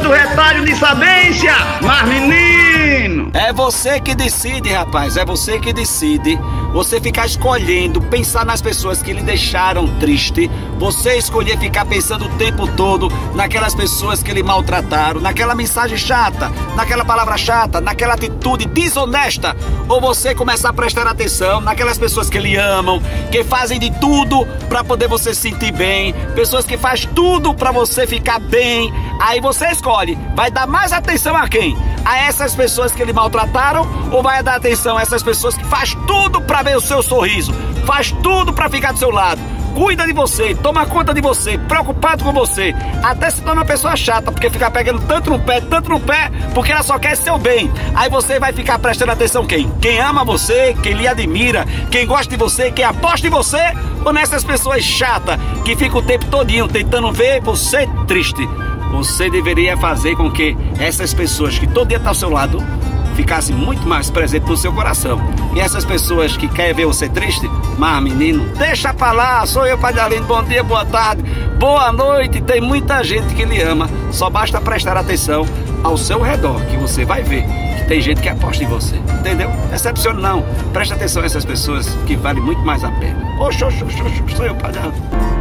do retalho de sabência. Mas. É você que decide, rapaz. É você que decide. Você ficar escolhendo, pensar nas pessoas que lhe deixaram triste. Você escolher ficar pensando o tempo todo naquelas pessoas que lhe maltrataram, naquela mensagem chata, naquela palavra chata, naquela atitude desonesta. Ou você começar a prestar atenção naquelas pessoas que lhe amam, que fazem de tudo para poder você se sentir bem, pessoas que faz tudo para você ficar bem. Aí você escolhe, vai dar mais atenção a quem? A essas pessoas que lhe maltrataram ou vai dar atenção a essas pessoas que faz tudo para ver o seu sorriso, faz tudo para ficar do seu lado? cuida de você, toma conta de você, preocupado com você, até se torna uma pessoa chata, porque fica pegando tanto no pé, tanto no pé, porque ela só quer seu bem. Aí você vai ficar prestando atenção quem? Quem ama você, quem lhe admira, quem gosta de você, quem aposta em você, ou nessas pessoas chatas que ficam o tempo todinho tentando ver você triste. Você deveria fazer com que essas pessoas que todo dia estão tá ao seu lado ficasse muito mais presente no seu coração. E essas pessoas que querem ver você triste, mas menino, deixa pra lá, sou eu, Padre Aline, bom dia, boa tarde, boa noite. Tem muita gente que lhe ama, só basta prestar atenção ao seu redor, que você vai ver que tem gente que aposta em você, entendeu? Decepcione não, preste atenção a essas pessoas que valem muito mais a pena. Oxe, oxe, oxe sou eu, Padre Aline.